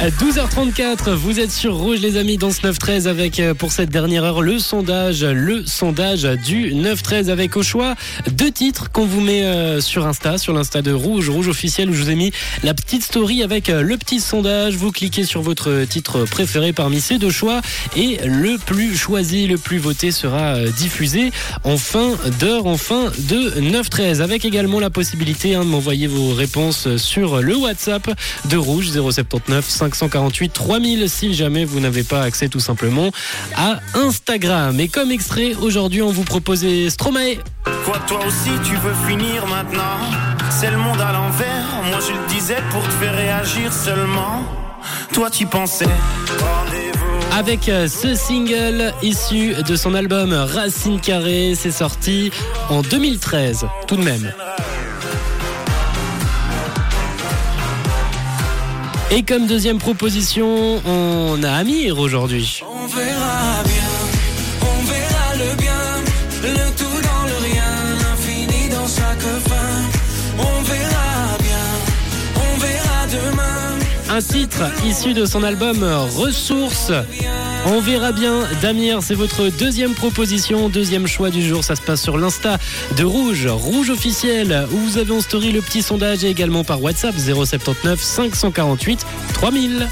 À 12h34, vous êtes sur Rouge les amis dans ce 9-13 avec euh, pour cette dernière heure le sondage, le sondage du 9-13 avec au choix deux titres qu'on vous met euh, sur Insta, sur l'Insta de Rouge, Rouge officiel où je vous ai mis la petite story avec euh, le petit sondage. Vous cliquez sur votre titre préféré parmi ces deux choix et le plus choisi, le plus voté sera diffusé en fin d'heure, en fin de 9-13 avec également la possibilité hein, de m'envoyer vos réponses sur le WhatsApp de Rouge 079 548 3000 si jamais vous n'avez pas accès tout simplement à Instagram. Et comme extrait, aujourd'hui on vous propose Stromae. Quoi, toi aussi tu veux finir maintenant? C'est le monde à l'envers, moi je le disais pour te faire réagir seulement. Toi tu pensais. Avec euh, ce single issu de son album Racine Carrée, c'est sorti en 2013 tout de même. Et comme deuxième proposition, on a Amir aujourd'hui. On verra bien, Un titre issu de son album Ressources. On verra bien. Damir, c'est votre deuxième proposition, deuxième choix du jour. Ça se passe sur l'Insta de Rouge, Rouge officiel, où vous avez en story le petit sondage et également par WhatsApp 079 548 3000.